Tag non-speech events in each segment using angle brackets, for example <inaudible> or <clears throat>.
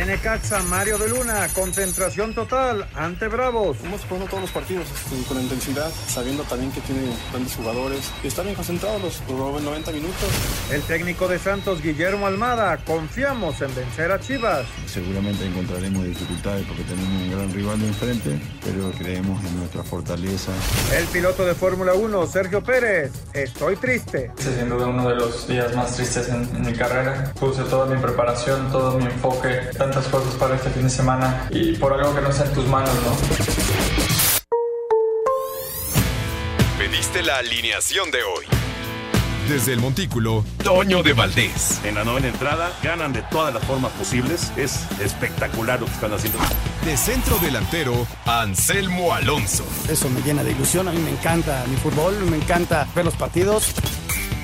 Necaxa, Mario de Luna, concentración total ante Bravos. Hemos jugando todos los partidos este, con intensidad, sabiendo también que tiene grandes jugadores y están bien concentrados los, los 90 minutos. El técnico de Santos, Guillermo Almada, confiamos en vencer a Chivas. Seguramente encontraremos dificultades porque tenemos un gran rival de enfrente, pero creemos en nuestra fortaleza. El piloto de Fórmula 1, Sergio Pérez, estoy triste. Este es sin duda uno de los días más tristes en, en mi carrera. Puse toda mi preparación, todo mi enfoque tantas cosas para este fin de semana y por algo que no está en tus manos, ¿no? Pediste la alineación de hoy. Desde el Montículo, Toño de Valdés. En la novena entrada ganan de todas las formas posibles. Es espectacular lo que están haciendo. De centro delantero, Anselmo Alonso. Eso me llena de ilusión. A mí me encanta mi fútbol, me encanta ver los partidos.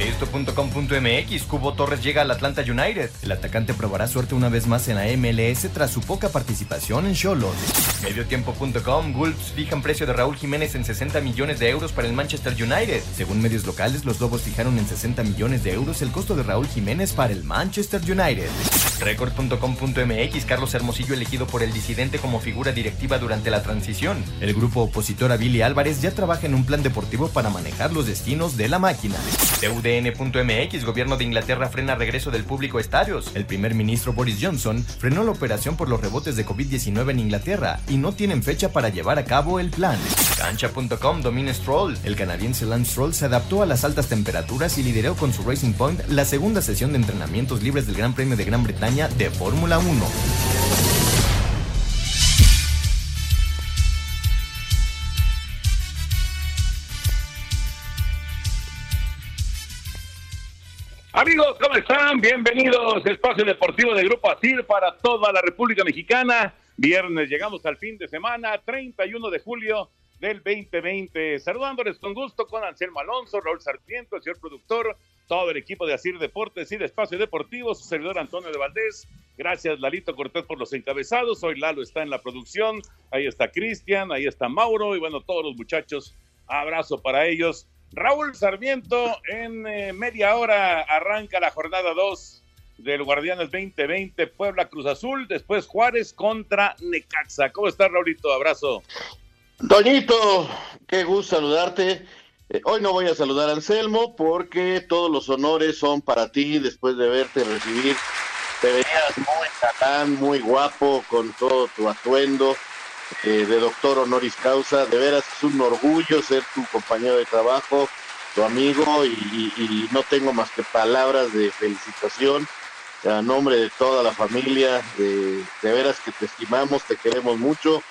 Esto.com.mx, Cubo Torres llega al Atlanta United. El atacante probará suerte una vez más en la MLS tras su poca participación en Cholos. Mediotiempo.com, Wolves fijan precio de Raúl Jiménez en 60 millones de euros para el Manchester United. Según medios locales, los Lobos fijaron en 60 millones de euros el costo de Raúl Jiménez para el Manchester United. Record.com.mx, Carlos Hermosillo elegido por el disidente como figura directiva durante la transición. El grupo opositor a Billy Álvarez ya trabaja en un plan deportivo para manejar los destinos de la máquina. UDN.mx, gobierno de Inglaterra frena regreso del público a estadios. El primer ministro Boris Johnson frenó la operación por los rebotes de COVID-19 en Inglaterra y no tienen fecha para llevar a cabo el plan. Cancha.com domina Stroll. El canadiense Lance Stroll se adaptó a las altas temperaturas y lideró con su Racing Point la segunda sesión de entrenamientos libres del Gran Premio de Gran Bretaña de Fórmula 1. Amigos, ¿cómo están? Bienvenidos a Espacio Deportivo de Grupo Asir para toda la República Mexicana. Viernes llegamos al fin de semana, 31 de julio del 2020. Saludándoles con gusto con Anselmo Alonso, Raúl Sarmiento, el señor productor, todo el equipo de Asir Deportes y de Espacio Deportivo, su servidor Antonio de Valdés. Gracias, Lalito Cortés, por los encabezados. Hoy Lalo está en la producción. Ahí está Cristian, ahí está Mauro y bueno, todos los muchachos. Abrazo para ellos. Raúl Sarmiento, en eh, media hora arranca la jornada 2 del Guardianes 2020, Puebla Cruz Azul, después Juárez contra Necaxa. ¿Cómo estás, Raulito? Abrazo. Doñito, qué gusto saludarte. Eh, hoy no voy a saludar a Anselmo porque todos los honores son para ti después de verte recibir. Te veías muy catalán, muy guapo, con todo tu atuendo eh, de doctor honoris causa. De veras es un orgullo ser tu compañero de trabajo, tu amigo, y, no tengo más que palabras de felicitación a nombre de toda la familia. De, de veras que te estimamos, te queremos mucho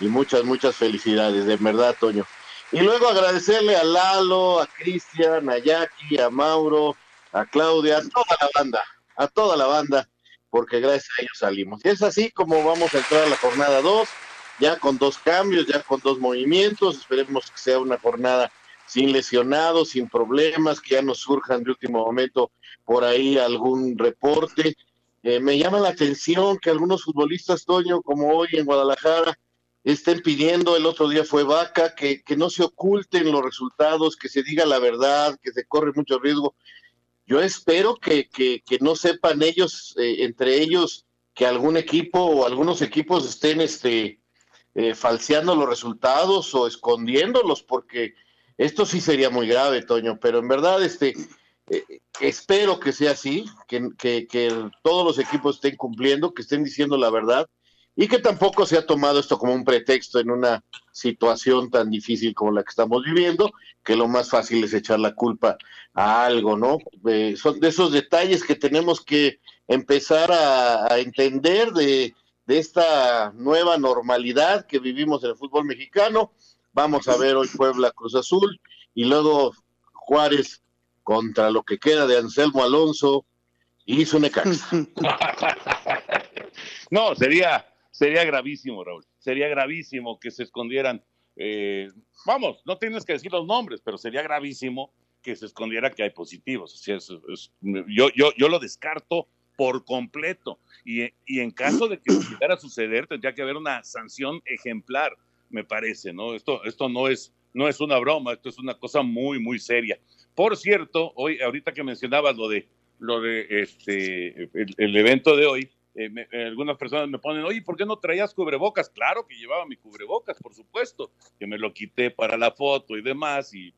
y muchas, muchas felicidades, de verdad, Toño. Y luego agradecerle a Lalo, a Cristian, a Jackie, a Mauro, a Claudia, a toda la banda, a toda la banda, porque gracias a ellos salimos. Y es así como vamos a entrar a la jornada 2, ya con dos cambios, ya con dos movimientos, esperemos que sea una jornada sin lesionados, sin problemas, que ya nos surjan de último momento por ahí algún reporte. Eh, me llama la atención que algunos futbolistas, Toño, como hoy en Guadalajara, estén pidiendo, el otro día fue Vaca, que, que no se oculten los resultados, que se diga la verdad, que se corre mucho riesgo. Yo espero que, que, que no sepan ellos, eh, entre ellos, que algún equipo o algunos equipos estén este, eh, falseando los resultados o escondiéndolos, porque esto sí sería muy grave, Toño, pero en verdad este, eh, espero que sea así, que, que, todos los equipos estén cumpliendo, que estén diciendo la verdad y que tampoco se ha tomado esto como un pretexto en una situación tan difícil como la que estamos viviendo, que lo más fácil es echar la culpa a algo, ¿no? Eh, son de esos detalles que tenemos que empezar a, entender de, esta nueva normalidad que vivimos en el fútbol mexicano. Vamos a ver hoy Puebla Cruz Azul y luego Juárez contra lo que queda de Anselmo Alonso y Necaxa. <laughs> no, sería, sería gravísimo, Raúl. Sería gravísimo que se escondieran. Eh, vamos, no tienes que decir los nombres, pero sería gravísimo que se escondiera que hay positivos. yo, yo, yo lo descarto por completo. Y, y en caso de que <clears throat> llegara a suceder, tendría que haber una sanción ejemplar, me parece, ¿no? Esto, esto no, es, no es una broma, esto es una cosa muy, muy seria. Por cierto, hoy, ahorita que mencionabas lo de lo de este el, evento de hoy, eh, algunas personas me ponen, oye, ¿por qué no traías cubrebocas? Claro que llevaba mi cubrebocas, por supuesto, que me lo quité para la foto y demás, y,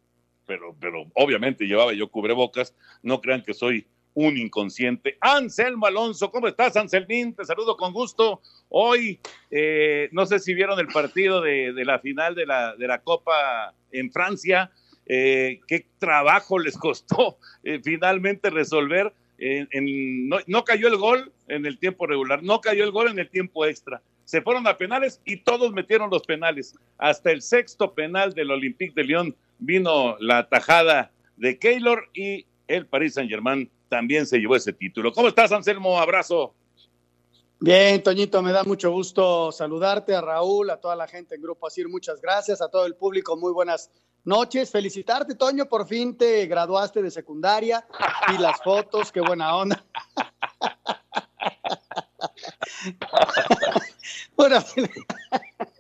pero, pero obviamente llevaba yo cubrebocas, no crean que soy un inconsciente. Anselmo Alonso, ¿cómo estás, Anselmín? Te saludo con gusto. Hoy, eh, no sé si vieron el partido de, la final de la, Copa en Francia, eh, qué trabajo les costó eh, finalmente resolver. no, cayó el gol en el tiempo regular, no cayó el gol en el tiempo extra. Se fueron a penales y todos metieron los penales. Hasta el sexto penal del Olympique de Lyon vino la tajada de Keylor y el Paris Saint Germain también se llevó ese título. ¿Cómo estás, Anselmo? Abrazo. Bien, Toñito, me da mucho gusto saludarte, a Raúl, a toda la gente en Grupo Asir, muchas gracias, a todo el público, muy buenas noches. Felicitarte, Toño, por fin te graduaste de secundaria y las fotos, qué buena onda. <laughs>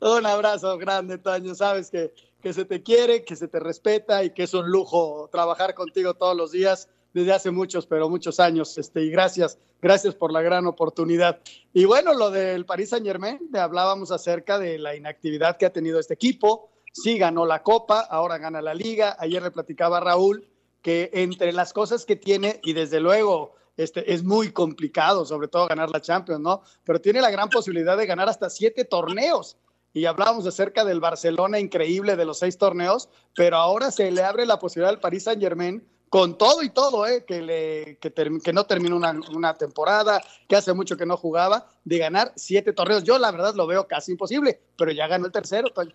un abrazo grande, Toño. Sabes que, que se te quiere, que se te respeta y que es un lujo trabajar contigo todos los días desde hace muchos, pero muchos años. Este, y gracias, gracias por la gran oportunidad. Y bueno, lo del Paris Saint Germain, hablábamos acerca de la inactividad que ha tenido este equipo sí ganó la Copa, ahora gana la Liga. Ayer le platicaba Raúl que entre las cosas que tiene, y desde luego este, es muy complicado, sobre todo ganar la Champions, ¿no? Pero tiene la gran posibilidad de ganar hasta siete torneos. Y hablábamos acerca del Barcelona increíble de los seis torneos, pero ahora se le abre la posibilidad al Paris Saint Germain con todo y todo, ¿eh? que, le, que, no terminó una, una, temporada, que hace mucho que no jugaba, de ganar siete torneos. Yo la verdad lo veo casi imposible, pero ya ganó el tercero, Toño.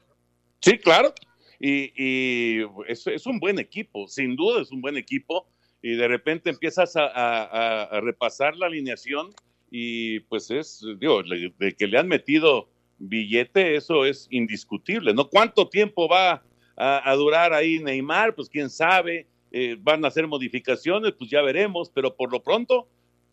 Sí, claro. Y, es, un buen equipo, sin duda es un buen equipo. Y de repente empiezas a, repasar la alineación y pues es, digo, de que le han metido billete, eso es indiscutible, ¿no? ¿Cuánto tiempo va a, durar ahí Neymar? Pues quién sabe, eh, van a hacer modificaciones, pues ya veremos, pero por lo pronto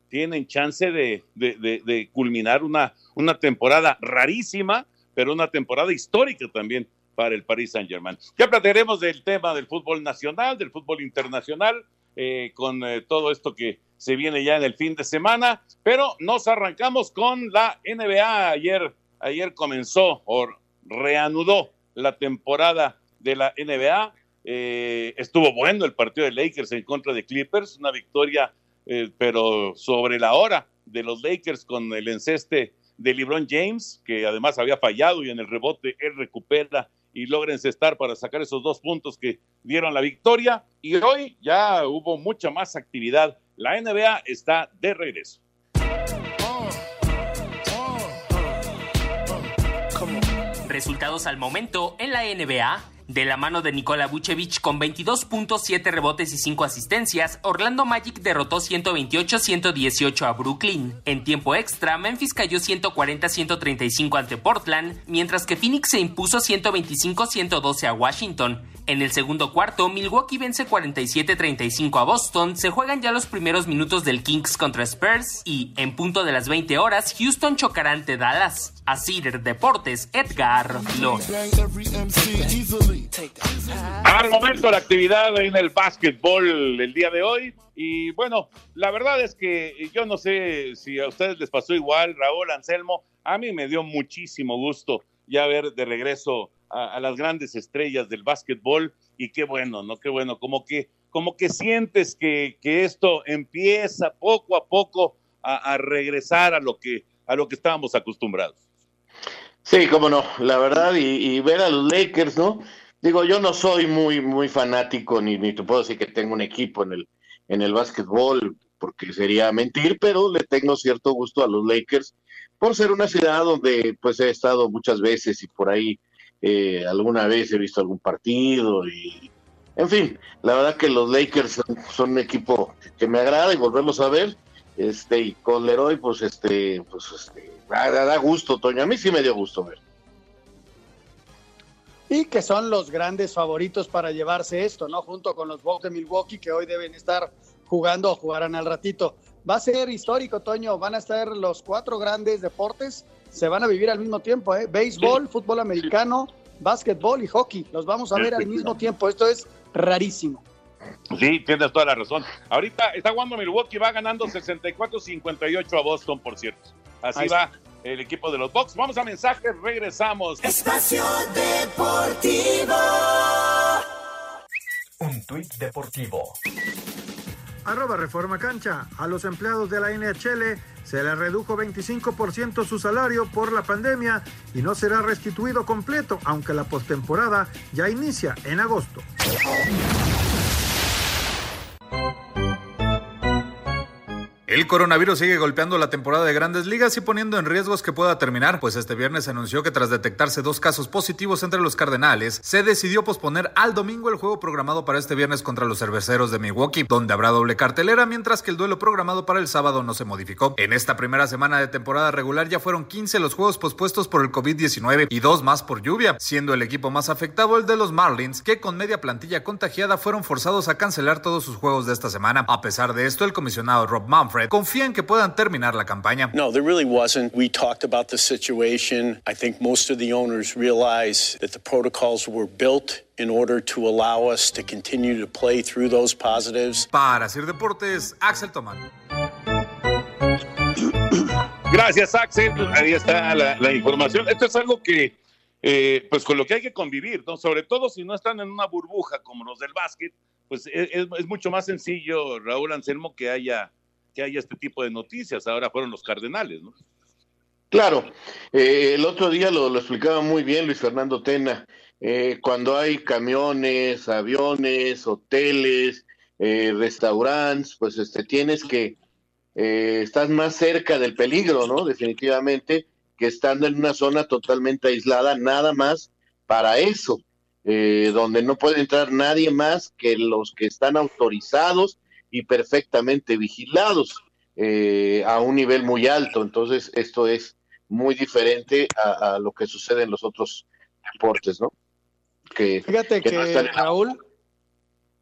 tienen chance de, de culminar una, una temporada rarísima, pero una temporada histórica también para el Paris Saint Germain. Ya platicaremos del tema del fútbol nacional, del fútbol internacional, eh, con eh, todo esto que se viene ya en el fin de semana, pero nos arrancamos con la NBA. Ayer, ayer comenzó o reanudó la temporada de la NBA. Eh, estuvo bueno el partido de Lakers en contra de Clippers, una victoria, pero sobre la hora de los Lakers con el enceste de LeBron James, que además había fallado y en el rebote él recupera y logren estar para sacar esos dos puntos que dieron la victoria. Y hoy ya hubo mucha más actividad. La NBA está de regreso. Resultados al momento en la NBA. De la mano de Nikola Vucevic con 22.7 rebotes y 5 asistencias, Orlando Magic derrotó 128-118 a Brooklyn. En tiempo extra, Memphis cayó 140-135 ante Portland, mientras que Phoenix se impuso 125-112 a Washington. En el segundo cuarto, Milwaukee vence 47-35 a Boston, se juegan ya los primeros minutos del Kings contra Spurs y, en punto de las 20 horas, Houston chocará ante Dallas. A Cider Deportes, Edgar Flores. Al momento la actividad en el básquetbol el día de hoy. Y bueno, la verdad es que yo no sé si a ustedes les pasó igual, Raúl Anselmo. A mí me dio muchísimo gusto ya ver de regreso a, las grandes estrellas del básquetbol y qué bueno, ¿no? Qué bueno, como que, como que sientes que, que esto empieza poco a poco a, regresar a lo que, a lo que estábamos acostumbrados. Sí, cómo no, la verdad, y, ver a los Lakers, ¿no? Digo, yo no soy muy, muy fanático, ni, ni te puedo decir que tengo un equipo en el, en el básquetbol, porque sería mentir, pero le tengo cierto gusto a los Lakers por ser una ciudad donde pues he estado muchas veces y por ahí eh, alguna vez he visto algún partido y en fin, la verdad que los Lakers son, un equipo que me agrada y volverlos a ver, este y con Leroy pues este pues este da, da gusto, Toño, a mí sí me dio gusto ver. Y que son los grandes favoritos para llevarse esto, ¿no? Junto con los Bucks de Milwaukee que hoy deben estar jugando o jugarán al ratito. Va a ser histórico, Toño. Van a estar los cuatro grandes deportes, se van a vivir al mismo tiempo, ¿eh? Béisbol, fútbol americano, básquetbol y hockey. Los vamos a ver al mismo tiempo. Esto es rarísimo. Sí, tienes toda la razón. Ahorita está jugando Milwaukee, va ganando 64-58 a Boston, por cierto. Así va el equipo de los Bucks. Vamos a mensajes, regresamos. Espacio Deportivo. Un tuit deportivo arroba Reforma Cancha. A los empleados de la NHL se les redujo 25% su salario por la pandemia y no será restituido completo, aunque la postemporada ya inicia en agosto. El coronavirus sigue golpeando la temporada de grandes ligas y poniendo en riesgos que pueda terminar, pues este viernes se anunció que tras detectarse dos casos positivos entre los Cardenales, se decidió posponer al domingo el juego programado para este viernes contra los cerveceros de Milwaukee, donde habrá doble cartelera, mientras que el duelo programado para el sábado no se modificó. En esta primera semana de temporada regular ya fueron 15 los juegos pospuestos por el COVID-19 y dos más por lluvia, siendo el equipo más afectado el de los Marlins, que con media plantilla contagiada fueron forzados a cancelar todos sus juegos de esta semana. A pesar de esto, el comisionado Rob Manfred confía en que puedan terminar la campaña. No, there really wasn't. We talked about the situation. I think most of the owners realize that the protocols were built in order to allow us to continue to play through those positives. Para hacer deportes, Axel Tomán. Gracias, Axel. Ahí está la, información. Esto es algo que, eh, pues con lo que hay que convivir, ¿no? Sobre todo si no están en una burbuja como los del básquet, pues es, es mucho más sencillo, Raúl Anselmo, que haya que haya este tipo de noticias. Ahora fueron los Cardenales, ¿no? Claro, eh, el otro día lo, explicaba muy bien Luis Fernando Tena. Eh, cuando hay camiones, aviones, hoteles, eh, restaurantes, pues este, tienes que, estás más cerca del peligro, ¿no? Definitivamente, que estando en una zona totalmente aislada, nada más para eso, donde no puede entrar nadie más que los que están autorizados y perfectamente vigilados eh, a un nivel muy alto. Entonces, esto es muy diferente a, lo que sucede en los otros deportes, ¿no? Que, Fíjate que, Raúl,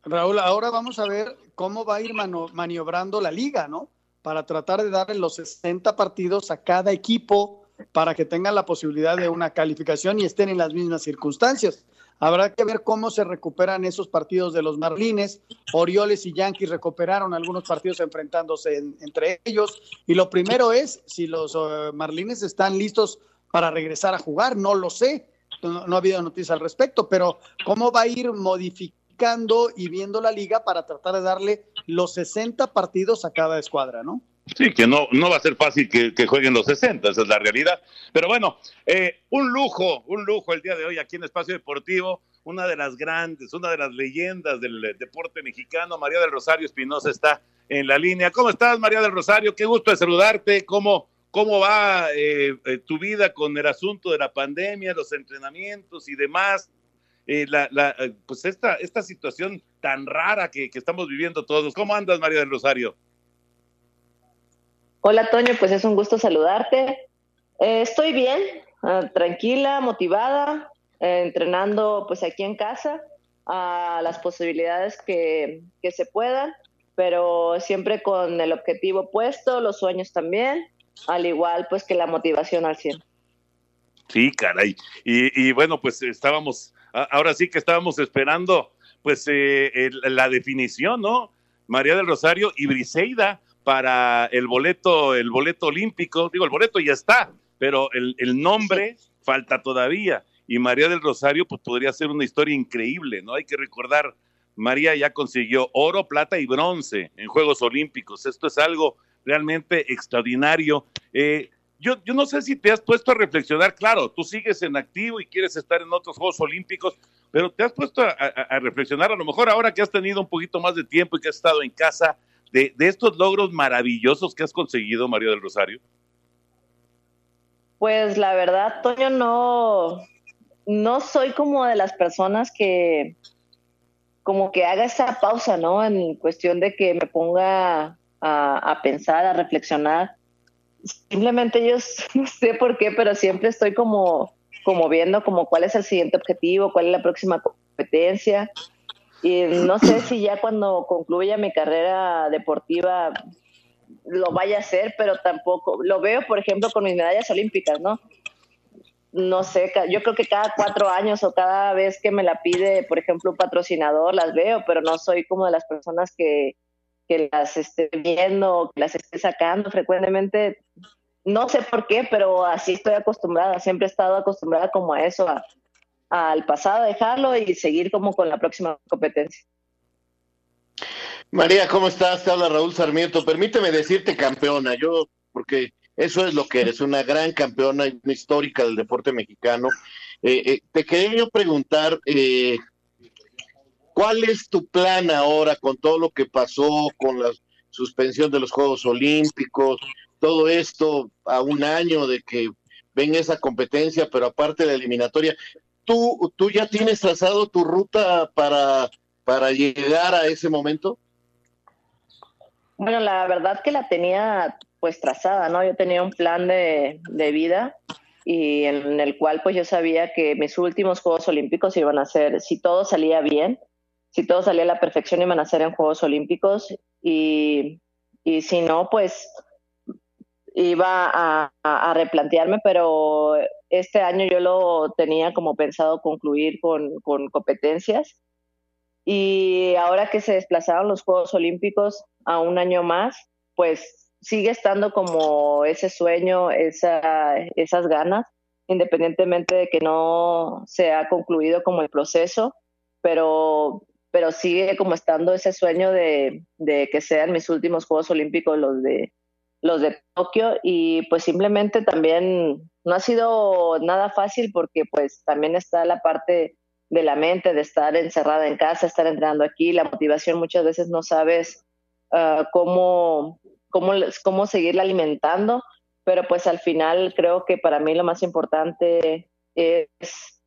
Raúl, ahora vamos a ver cómo va a ir maniobrando la liga, ¿no? Para tratar de darle los 60 partidos a cada equipo para que tengan la posibilidad de una calificación y estén en las mismas circunstancias. Habrá que ver cómo se recuperan esos partidos de los Marlines. Orioles y Yankees recuperaron algunos partidos enfrentándose entre ellos. Y lo primero es si los eh, Marlines están listos para regresar a jugar. No lo sé. No, ha habido noticias al respecto, pero cómo va a ir modificando y viendo la liga para tratar de darle los 60 partidos a cada escuadra, ¿no? Sí, que no, no va a ser fácil que, jueguen los 60, esa es la realidad. Pero bueno, eh, un lujo, un lujo el día de hoy aquí en Espacio Deportivo. Una de las grandes, una de las leyendas del deporte mexicano, María del Rosario Espinosa está en la línea. ¿Cómo estás, María del Rosario? Qué gusto de saludarte. ¿Cómo, cómo va eh, eh, tu vida con el asunto de la pandemia, los entrenamientos y demás? la, la, pues esta, esta situación tan rara que, que estamos viviendo todos. ¿Cómo andas, María del Rosario? Hola Toño, pues es un gusto saludarte. Eh, estoy bien, ah, tranquila, motivada, eh, entrenando pues aquí en casa a las posibilidades que, se puedan, pero siempre con el objetivo puesto, los sueños también, al igual pues que la motivación al 100. Sí, caray. Y, bueno, pues estábamos, ahora sí que estábamos esperando pues eh, la definición, ¿no? María del Rosario y Briseida para el boleto, el boleto olímpico. Digo, el boleto ya está, pero el, nombre falta todavía. Y María del Rosario, pues podría ser una historia increíble, ¿no? Hay que recordar, María ya consiguió oro, plata y bronce en Juegos Olímpicos. Esto es algo realmente extraordinario. Eh, yo, yo no sé si te has puesto a reflexionar, claro, tú sigues en activo y quieres estar en otros Juegos Olímpicos, pero te has puesto a, reflexionar, a lo mejor ahora que has tenido un poquito más de tiempo y que has estado en casa, de, de estos logros maravillosos que has conseguido, María del Rosario. Pues la verdad, Toño, no, no soy como de las personas que como que haga esa pausa, ¿no? En cuestión de que me ponga a, pensar, a reflexionar. Simplemente yo <laughs> no sé por qué, pero siempre estoy como, como viendo como cuál es el siguiente objetivo, cuál es la próxima competencia. Y no sé si ya cuando concluya mi carrera deportiva lo vaya a hacer, pero tampoco lo veo, por ejemplo, con mis medallas olímpicas, ¿no? no sé, yo creo que cada cuatro años o cada vez que me la pide, por ejemplo, un patrocinador, las veo, pero no soy como de las personas que, las esté viendo, que las esté sacando frecuentemente. No sé por qué, pero así estoy acostumbrada, siempre he estado acostumbrada como a eso, al pasado dejarlo y seguir como con la próxima competencia. María, ¿cómo estás? Te habla Raúl Sarmiento. Permíteme decirte campeona, yo, porque eso es lo que eres, una gran campeona, histórica del deporte mexicano. Eh, eh, te quería yo preguntar, eh, ¿cuál es tu plan ahora con todo lo que pasó, con la suspensión de los Juegos Olímpicos, todo esto a un año de que ven esa competencia, pero aparte de la eliminatoria? ¿Tú, ¿Tú ya tienes trazado tu ruta para, para llegar a ese momento? Bueno, la verdad que la tenía pues trazada, ¿no? Yo tenía un plan de, vida y en, el cual pues yo sabía que mis últimos Juegos Olímpicos iban a ser, si todo salía bien, si todo salía a la perfección iban a ser en Juegos Olímpicos y, y si no, pues iba a, a, replantearme, pero este año yo lo tenía como pensado concluir con, con competencias. Y ahora que se desplazaron los Juegos Olímpicos a un año más, pues sigue estando como ese sueño, esa, esas ganas, independientemente de que no se ha concluido como el proceso, pero, pero sigue como estando ese sueño de, de que sean mis últimos Juegos Olímpicos los de los de Tokio y pues simplemente también no ha sido nada fácil porque pues también está la parte de la mente de estar encerrada en casa, estar entrenando aquí, la motivación muchas veces no sabes ah, cómo cómo, cómo seguirla alimentando, pero pues al final creo que para mí lo más importante es,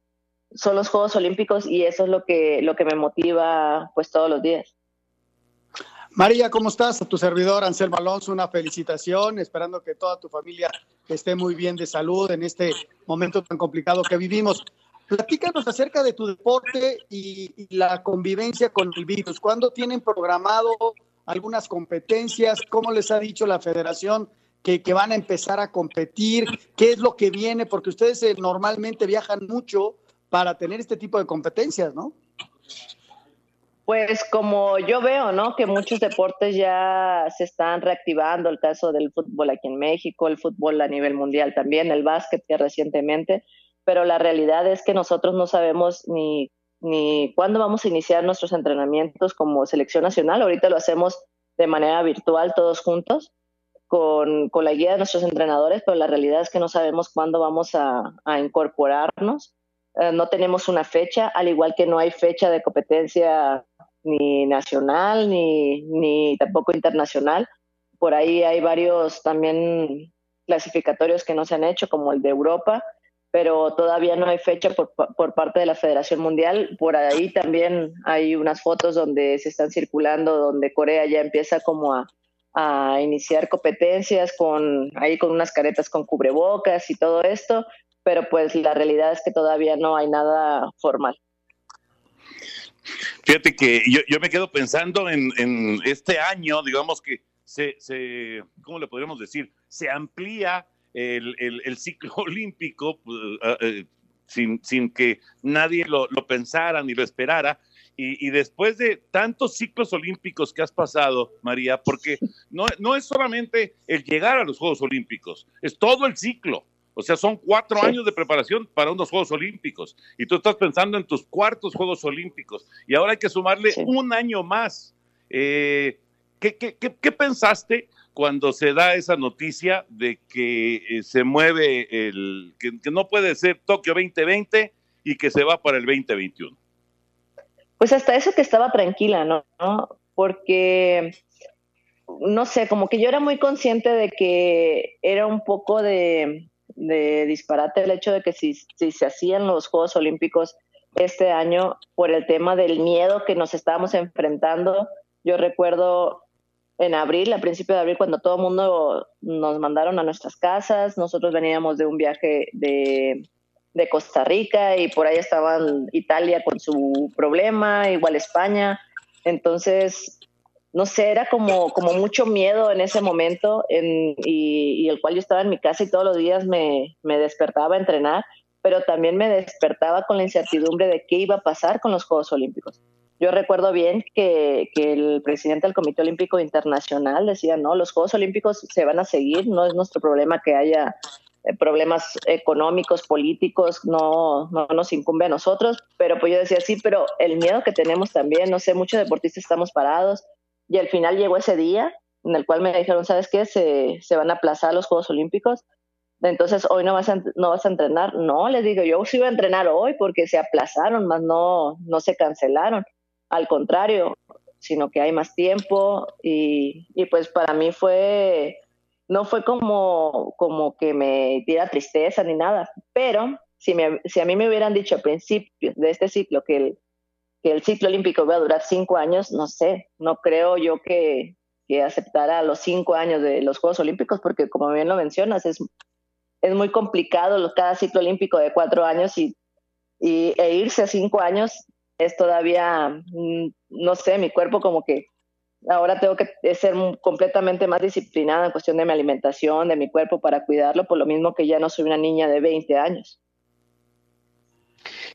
son los Juegos Olímpicos y eso es lo que, lo que me motiva pues todos los días. María, ¿cómo estás? A tu servidor Anselmo Alonso, una felicitación, esperando que toda tu familia esté muy bien de salud en este momento tan complicado que vivimos. Platícanos acerca de tu deporte y, la convivencia con el virus. ¿Cuándo tienen programado algunas competencias, cómo les ha dicho la federación que, van a empezar a competir, qué es lo que viene, porque ustedes eh, normalmente viajan mucho para tener este tipo de competencias, ¿no? Pues como yo veo, ¿no? Que muchos deportes ya se están reactivando, el caso del fútbol aquí en México, el fútbol a nivel mundial también, el básquet que recientemente, pero la realidad es que nosotros no sabemos ni ni cuándo vamos a iniciar nuestros entrenamientos como selección nacional. Ahorita lo hacemos de manera virtual todos juntos con, con la guía de nuestros entrenadores, pero la realidad es que no sabemos cuándo vamos a, incorporarnos. Eh, no tenemos una fecha, al igual que no hay fecha de competencia ni nacional ni, ni tampoco internacional. Por ahí hay varios también clasificatorios que no se han hecho, como el de Europa, pero todavía no hay fecha por, por, parte de la Federación Mundial. Por ahí también hay unas fotos donde se están circulando, donde Corea ya empieza como a, a iniciar competencias con ahí con unas caretas con cubrebocas y todo esto, pero pues la realidad es que todavía no hay nada formal. Fíjate que yo, yo me quedo pensando en, en este año, digamos que se, se, ¿cómo le podríamos decir? Se amplía el, ciclo <laughs> olímpico ah, eh, sin, sin, que nadie lo, pensara ni lo esperara. Y, después de tantos ciclos olímpicos que has pasado, María, porque no, no es solamente el llegar a los Juegos Olímpicos, es todo el ciclo. O sea, son cuatro años de preparación para unos Juegos Olímpicos. Y tú estás pensando en tus cuartos Juegos Olímpicos. Y ahora hay que sumarle un año más. Eh, ¿qué, qué, qué, pensaste cuando se da esa noticia de que eh, se mueve el, que, que no puede ser Tokio 2020 y que se va para el 2021? Pues hasta eso que estaba tranquila, ¿no? ¿No? Porque, no sé, como que yo era muy consciente de que era un poco de, de disparate el hecho de que si, si se hacían los Juegos Olímpicos este año por el tema del miedo que nos estábamos enfrentando. Yo recuerdo en abril, a principio de abril, cuando todo el mundo nos mandaron a nuestras casas, nosotros veníamos de un viaje de, de Costa Rica y por ahí estaban Italia con su problema, igual España. Entonces, no sé, era como, como mucho miedo en ese momento en, y, y, el cual yo estaba en mi casa y todos los días me, me despertaba a entrenar, pero también me despertaba con la incertidumbre de qué iba a pasar con los Juegos Olímpicos. Yo recuerdo bien que, que, el presidente del Comité Olímpico Internacional decía, no, los Juegos Olímpicos se van a seguir, no es nuestro problema que haya eh, problemas económicos, políticos, no, no nos incumbe a nosotros, pero pues yo decía, sí, pero el miedo que tenemos también, no sé, muchos deportistas estamos parados y al final llegó ese día en el cual me dijeron, ¿sabes qué? Se, se van a aplazar los Juegos Olímpicos, entonces hoy no vas a, no vas a entrenar. No, les digo, yo sí iba a entrenar hoy porque se aplazaron, más no, no se cancelaron al contrario, sino que hay más tiempo y, y, pues para mí fue, no fue como, como que me diera tristeza ni nada, pero si, me, si a mí me hubieran dicho al principio de este ciclo que el, que el ciclo olímpico iba a durar cinco años, no sé, no creo yo que, que aceptara los cinco años de los Juegos Olímpicos, porque como bien lo mencionas, es, es muy complicado cada ciclo olímpico de cuatro años y, y e irse a cinco años es todavía, mm, no sé, mi cuerpo como que ahora tengo que ser completamente más disciplinada en cuestión de mi alimentación, de mi cuerpo para cuidarlo, por lo mismo que ya no soy una niña de 20 años.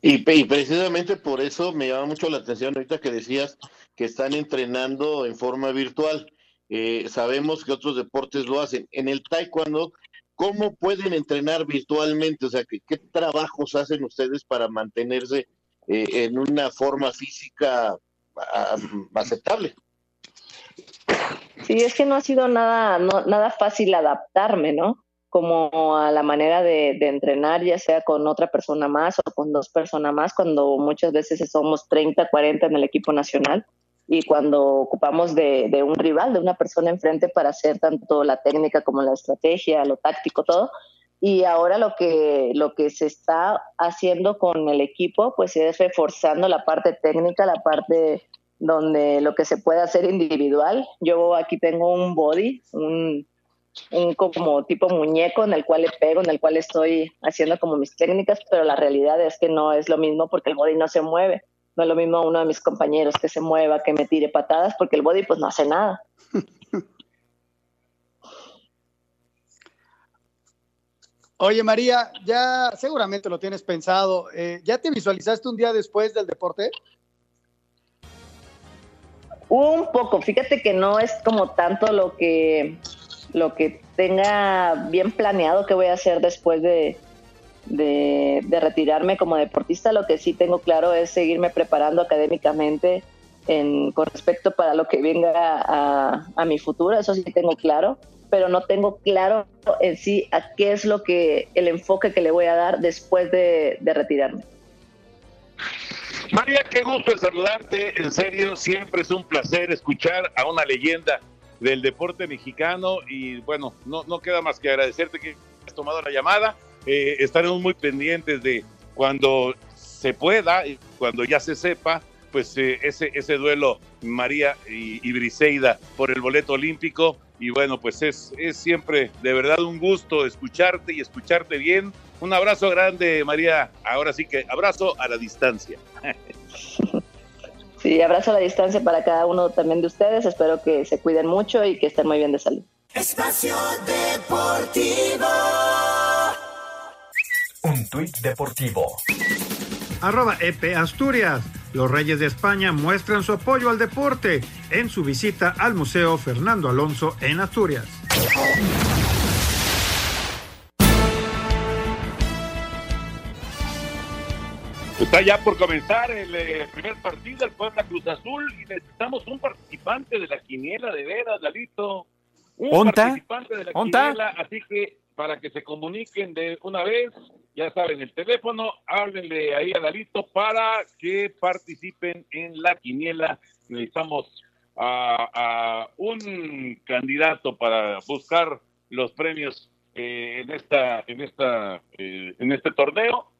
Y, precisamente por eso me llama mucho la atención ahorita que decías que están entrenando en forma virtual. Eh, sabemos que otros deportes lo hacen. En el taekwondo, ¿cómo pueden entrenar virtualmente? O sea, ¿qué, qué trabajos hacen ustedes para mantenerse eh, en una forma física aceptable. Sí, es que no ha sido nada, nada fácil adaptarme, ¿no? Como a la manera de, de, entrenar, ya sea con otra persona más o con dos personas más, cuando muchas veces somos 30, 40 en el equipo nacional y cuando ocupamos de, de un rival, de una persona enfrente para hacer tanto la técnica como la estrategia, lo táctico, todo, y ahora lo que, lo que se está haciendo con el equipo, pues es reforzando la parte técnica, la parte donde lo que se puede hacer individual. Yo aquí tengo un body, un, un como tipo muñeco en el cual le pego, en el cual estoy haciendo como mis técnicas, pero la realidad es que no es lo mismo porque el body no se mueve. No es lo mismo uno de mis compañeros que se mueva, que me tire patadas, porque el body pues no hace nada. <laughs> Oye, María, ya seguramente lo tienes pensado. Eh, ¿Ya te visualizaste un día después del deporte? Un poco. Fíjate que no es como tanto lo que lo que tenga bien planeado que voy a hacer después de, de, retirarme como deportista. Lo que sí tengo claro es seguirme preparando académicamente en, con respecto para lo que venga a, a mi futuro. Eso sí tengo claro pero no tengo claro en sí a qué es lo que el enfoque que le voy a dar después de, de retirarme. María, qué gusto saludarte. En serio, siempre es un placer escuchar a una leyenda del deporte mexicano y bueno, no, no queda más que agradecerte que has tomado la llamada. Eh, estaremos muy pendientes de cuando se pueda y cuando ya se sepa, pues eh, ese, ese duelo María y, y Briseida por el boleto olímpico y bueno, pues es, es siempre de verdad un gusto escucharte y escucharte bien. Un abrazo grande, María. Ahora sí que abrazo a la distancia. <laughs> Sí, abrazo a la distancia para cada uno también de ustedes. Espero que se cuiden mucho y que estén muy bien de salud. Espacio Deportivo. Un tuit deportivo. Arroba EP Asturias. Los Reyes de España muestran su apoyo al deporte en su visita al Museo Fernando Alonso en Asturias. Está ya por comenzar el, eh, primer partido del Puebla Cruz Azul y necesitamos un participante de la quiniela de veras, Lalito. un ¿Onta? participante de la ¿Onta? quiniela, así que para que se comuniquen de una vez, ya saben, el teléfono, háblenle ahí a Lalito para que participen en la quiniela. Necesitamos a, a un candidato para buscar los premios eh, en esta en esta eh, en este torneo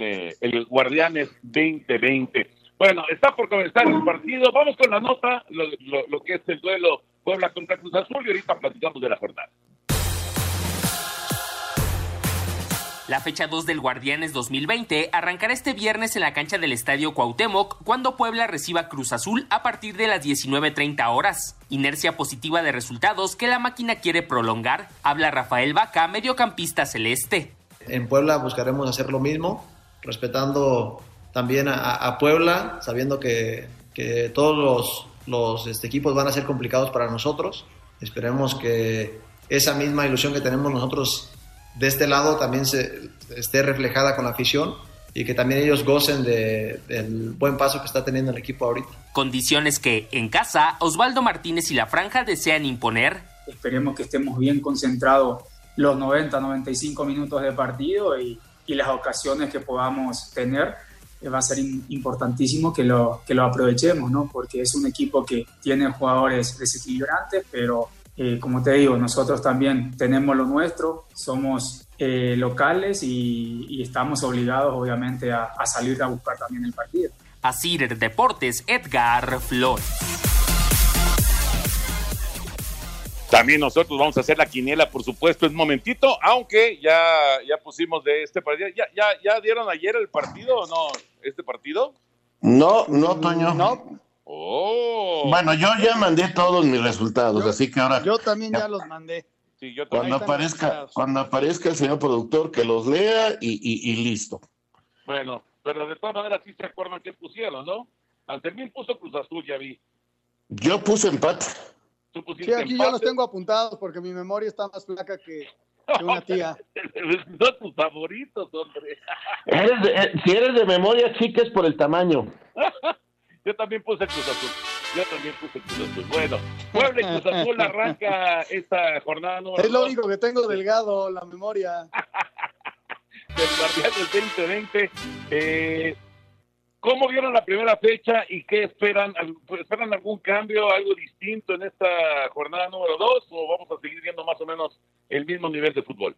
eh, el Guardianes 2020. Bueno, está por comenzar el partido. Vamos con la nota, lo, lo- lo que es el duelo Puebla contra Cruz Azul y ahorita platicamos de la jornada. La fecha 2 del Guardianes 2020 arrancará este viernes en la cancha del Estadio Cuauhtémoc cuando Puebla reciba Cruz Azul a partir de las 19.30 horas. Inercia positiva de resultados que la máquina quiere prolongar, habla Rafael Vaca, mediocampista celeste. En Puebla buscaremos hacer lo mismo, respetando también a, a Puebla, sabiendo que, que todos los, los este, equipos van a ser complicados para nosotros. Esperemos que esa misma ilusión que tenemos nosotros de este lado también se, esté reflejada con la afición y que también ellos gocen de- del buen paso que está teniendo el equipo ahorita. Condiciones que, en casa, Osvaldo Martínez y la franja desean imponer. Esperemos que estemos bien concentrados los 90, 95 minutos de partido y, y las ocasiones que podamos tener. eh, Va a ser im- importantísimo que lo, que lo aprovechemos, ¿no? Porque es un equipo que tiene jugadores desequilibrantes, pero eh, como te digo, nosotros también tenemos lo nuestro, somos eh, locales y, y estamos obligados, obviamente, a, a salir a buscar también el partido. Asir Deportes, Edgar Flores. También nosotros vamos a hacer la quiniela, por supuesto, en un momentito, aunque ya, ya pusimos de este partido. ¿Ya, ya, ¿Ya dieron ayer el partido o no? ¿Este partido? No, no, Toño. Oh. Bueno, yo ya mandé todos mis resultados, así que ahora Yo también ya los mandé. Sí, yo cuando aparezca, cuando aparezca el señor productor que los lea y, y- y listo. Bueno, pero de todas maneras sí se acuerdan que pusieron, ¿no? Antemil puso Cruz Azul, ya vi. Yo puse empate. Tú Sí, aquí yo los tengo apuntados porque mi memoria está más flaca que, que una tía. <laughs> Son tus favoritos, hombre. Eres de- eh, si eres de memoria, chica, es por el tamaño. <laughs> Yo también puse Cruz Azul. Yo también puse Cruz Azul. Bueno, Puebla y Cruz Azul <laughs> arranca esta jornada número Es lo dos único que tengo delgado, la memoria. del Guardianes 2020. Eh, ¿Cómo vieron la primera fecha y qué esperan? ¿Esperan algún cambio, algo distinto en esta jornada número 2 o vamos a seguir viendo más o menos el mismo nivel de fútbol?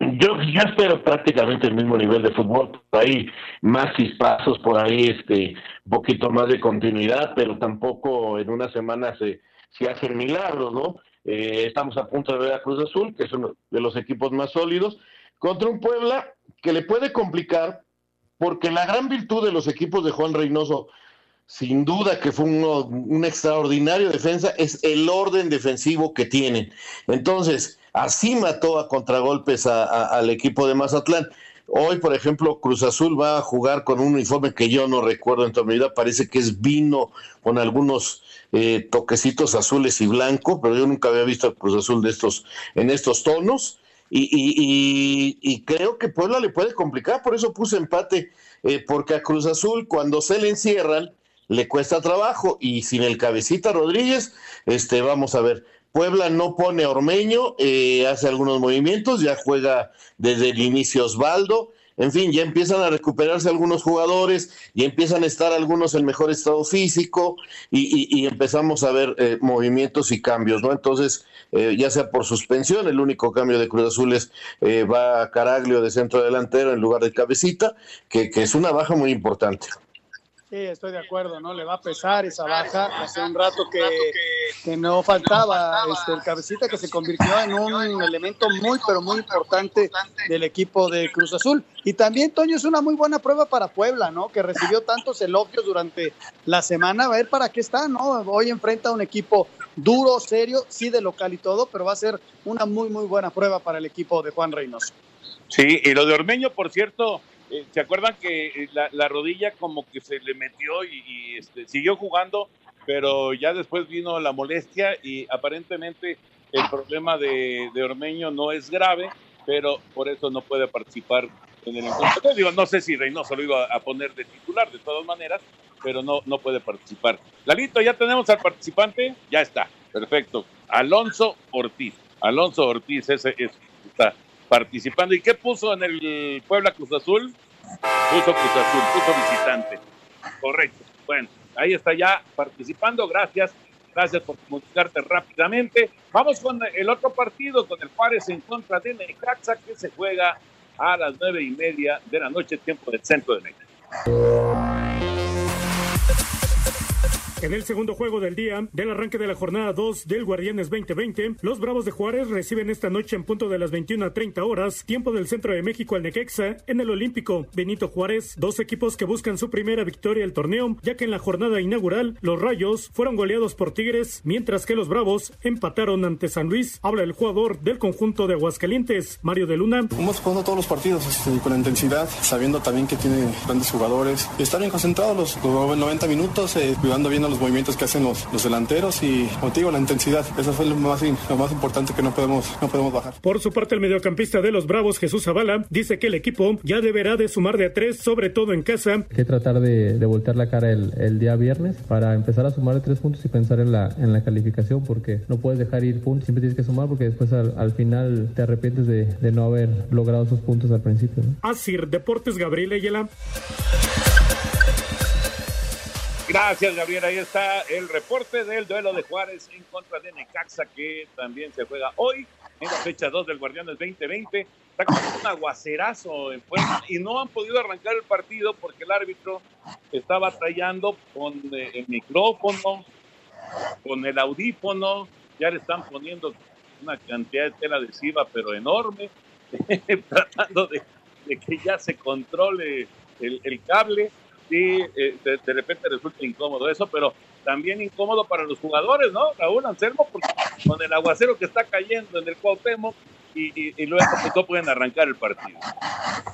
Yo, yo espero prácticamente el mismo nivel de fútbol, por ahí más chispazos, por ahí este un poquito más de continuidad, pero tampoco en una semana se, se hacen milagros, ¿no? Eh, estamos a punto de ver a Cruz Azul, que es uno de los equipos más sólidos, contra un Puebla que le puede complicar, porque la gran virtud de los equipos de Juan Reynoso, sin duda que fue uno- un extraordinario defensa, es el orden defensivo que tienen. Entonces, así mató a contragolpes a- al equipo de Mazatlán. Hoy, por ejemplo, Cruz Azul va a jugar con un uniforme que yo no recuerdo en toda mi vida, parece que es vino con algunos eh, toquecitos azules y blanco, pero yo nunca había visto a Cruz Azul de estos, en estos tonos. Y, y- y- creo que Puebla le puede complicar, por eso puse empate, eh, porque a Cruz Azul cuando se le encierran le cuesta trabajo y sin el cabecita Rodríguez, este, vamos a ver, Puebla no pone a Ormeño, eh, hace algunos movimientos, ya juega desde el inicio Osvaldo, en fin, ya empiezan a recuperarse algunos jugadores, ya empiezan a estar algunos en mejor estado físico y, y- y empezamos a ver eh, movimientos y cambios, ¿no? Entonces, eh, ya sea por suspensión, el único cambio de Cruz Azul es eh, va a Caraglio de centro delantero en lugar de Cabecita, que, que es una baja muy importante. Sí, estoy de acuerdo, ¿no? Le va a pesar esa baja. Hace un rato que, que no faltaba este, el cabecita que se convirtió en un elemento muy, pero muy importante del equipo de Cruz Azul. Y también, Toño, es una muy buena prueba para Puebla, ¿no? Que recibió tantos elogios durante la semana. A ver para qué está, ¿no? Hoy enfrenta a un equipo duro, serio, sí de local y todo, pero va a ser una muy, muy buena prueba para el equipo de Juan Reynoso. Sí, y lo de Ormeño, por cierto, eh, ¿se acuerdan que eh, la, la rodilla como que se le metió y, este, siguió jugando, pero ya después vino la molestia y aparentemente el problema de, Ormeño no es grave, pero por eso no puede participar en el encuentro. Digo, no sé si Reynoso lo iba a poner de titular de todas maneras, pero no, no puede participar. Lalito, ya tenemos al participante, ya está. Perfecto. Alonso Ortiz. Alonso Ortiz, está participando. ¿Y qué puso en el Puebla Cruz Azul? Puso Cruz Azul, puso visitante. Correcto. Bueno, ahí está ya participando. Gracias. Gracias por comunicarte rápidamente. Vamos con el otro partido, con el Juárez en contra de Necaxa, que se juega a las nueve y media de la noche, tiempo del centro de México. En el segundo juego del día del arranque de la jornada 2 del Guardianes 2020, los Bravos de Juárez reciben esta noche en punto de las 21 a 30 horas, tiempo del centro de México al Nequexa, en el Olímpico. Benito Juárez, dos equipos que buscan su primera victoria del torneo, ya que en la jornada inaugural los Rayos fueron goleados por Tigres, mientras que los Bravos empataron ante San Luis. Habla el jugador del conjunto de Aguascalientes, Mario de Luna. Vamos jugando todos los partidos este, con intensidad, sabiendo también que tiene grandes jugadores. Estar bien concentrados los, los 90 minutos, eh, cuidando bien a los movimientos que hacen los, los delanteros y, como te digo, la intensidad. Eso fue lo más, lo más importante que no podemos, no podemos bajar. Por su parte, el mediocampista de los Bravos, Jesús Zavala, dice que el equipo ya deberá de sumar de a tres, sobre todo en casa. Hay que tratar de, de voltear la cara el, el, día viernes para empezar a sumar de tres puntos y pensar en la, en la calificación, porque no puedes dejar ir puntos, siempre tienes que sumar porque después al, al final te arrepientes de, de, no haber logrado esos puntos al principio. ¿no? Asir Deportes, Gabriel Ayala. Gracias, Gabriel. Ahí está el reporte del duelo de Juárez en contra de Necaxa, que también se juega hoy en la fecha 2 del Guardianes 2020. Está con un aguacerazo en Puebla y no han podido arrancar el partido porque el árbitro está batallando con eh, el micrófono, con el audífono. Ya le están poniendo una cantidad de tela adhesiva, pero enorme, <laughs> tratando de, de, que ya se controle el, el cable sí, eh, de, repente resulta incómodo eso, pero también incómodo para los jugadores, ¿no? Raúl Anselmo, porque con el aguacero que está cayendo en el Cuauhtémoc y, y, y luego pues, no pueden arrancar el partido.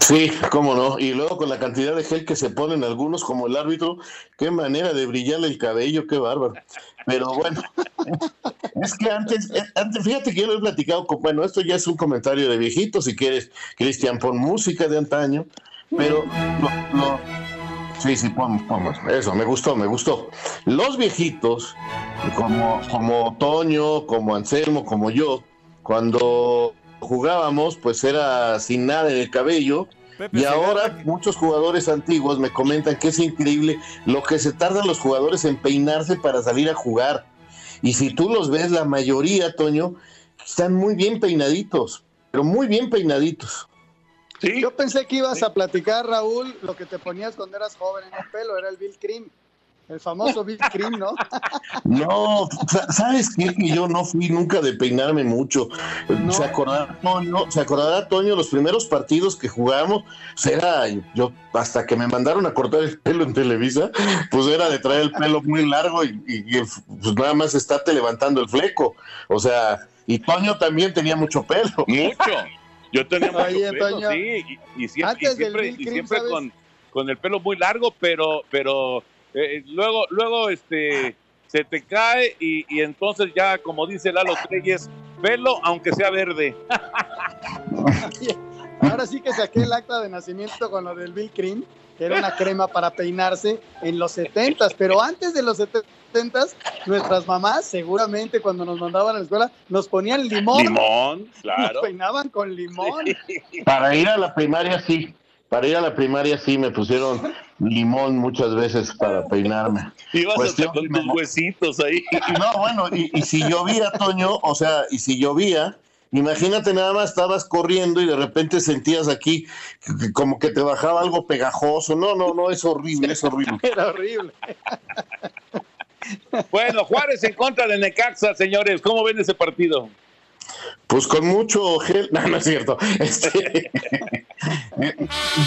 Sí, cómo no. Y luego con la cantidad de gel que se ponen algunos, como el árbitro, qué manera de brillarle el cabello, qué bárbaro. Pero bueno, <laughs> es que antes, antes, fíjate que yo lo he platicado, con, bueno, esto ya es un comentario de viejito, si quieres, Cristian, pon música de antaño, pero lo Sí, sí, vamos, vamos. Eso, me gustó, me gustó. Los viejitos, como, como Toño, como Anselmo, como yo, cuando jugábamos, pues era sin nada en el cabello. Pepe y ahora muchos jugadores antiguos me comentan que es increíble lo que se tardan los jugadores en peinarse para salir a jugar. Y si tú los ves, la mayoría, Toño, están muy bien peinaditos, pero muy bien peinaditos. ¿Sí? Yo pensé que ibas a platicar, Raúl, lo que te ponías cuando eras joven en el pelo, era el Bill Cream, el famoso Bill Cream, ¿no? <laughs> No, ¿sabes qué? Que yo no fui nunca de peinarme mucho. No. ¿Se acordará Toño? ¿Se acordará Toño los primeros partidos que jugamos? Pues era, yo, hasta que me mandaron a cortar el pelo en Televisa, pues era de traer el pelo muy largo y, y, y pues nada más estarte levantando el fleco. O sea, y Toño también tenía mucho pelo. Mucho. Yo tenía mucho Oye, pelo, Toño, sí, y, y siempre, y siempre, y siempre con, con, el pelo muy largo, pero, pero eh, luego, luego este, se te cae y, y, entonces ya, como dice Lalo Treyes, pelo aunque sea verde. <laughs> Ahora sí que saqué el acta de nacimiento con lo del Bill Cream, que era una crema para peinarse en los 70 pero antes de los 70 nuestras mamás seguramente cuando nos mandaban a la escuela nos ponían limón. Limón, claro. Nos peinaban con limón. Para ir a la primaria sí. Para ir a la primaria sí me pusieron limón muchas veces para peinarme. Ibas Cuestión, con tus huesitos ahí. No, bueno, y, y si llovía, Toño, o sea, y si llovía, Imagínate nada más estabas corriendo y de repente sentías aquí como que te bajaba algo pegajoso. No, no, no, es horrible, es horrible. <laughs> Era horrible. <laughs> Bueno, Juárez en contra de Necaxa, señores. ¿Cómo ven ese partido? Pues con mucho gel. No, no es cierto. <laughs> Este...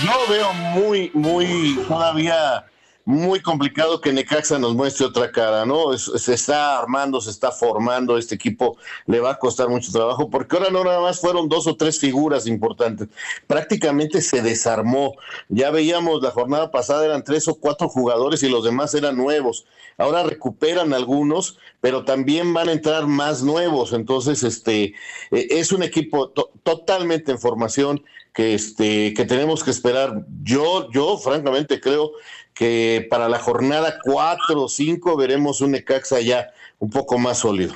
Yo veo muy, muy todavía muy complicado que Necaxa nos muestre otra cara, ¿no? Se está armando, se está formando, este equipo le va a costar mucho trabajo, porque ahora no nada más fueron dos o tres figuras importantes, prácticamente se desarmó. Ya veíamos la jornada pasada eran tres o cuatro jugadores y los demás eran nuevos. Ahora recuperan algunos, pero también van a entrar más nuevos. Entonces, este es un equipo to totalmente en formación que este que tenemos que esperar. Yo, yo francamente creo que para la jornada 4 o 5 veremos un Necaxa ya un poco más sólido.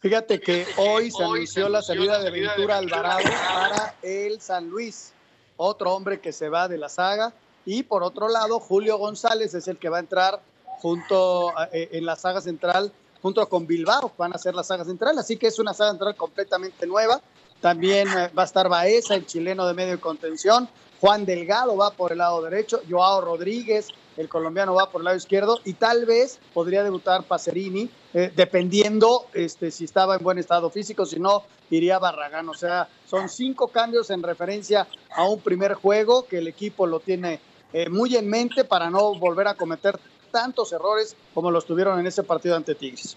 Fíjate que hoy se anunció la salida de Ventura Alvarado para el San Luis, otro hombre que se va de la saga. Y por otro lado, Julio González es el que va a entrar junto eh, en la saga central, junto con Bilbao, van a ser la saga central. Así que es una saga central completamente nueva. También eh, va a estar Baeza, el chileno de medio de contención. Juan Delgado va por el lado derecho. Joao Rodríguez, el colombiano, va por el lado izquierdo. Y tal vez podría debutar Pacerini, eh, dependiendo este, si estaba en buen estado físico. Si no, iría Barragán. O sea, son cinco cambios en referencia a un primer juego que el equipo lo tiene eh, muy en mente para no volver a cometer tantos errores como los tuvieron en ese partido ante Tigres.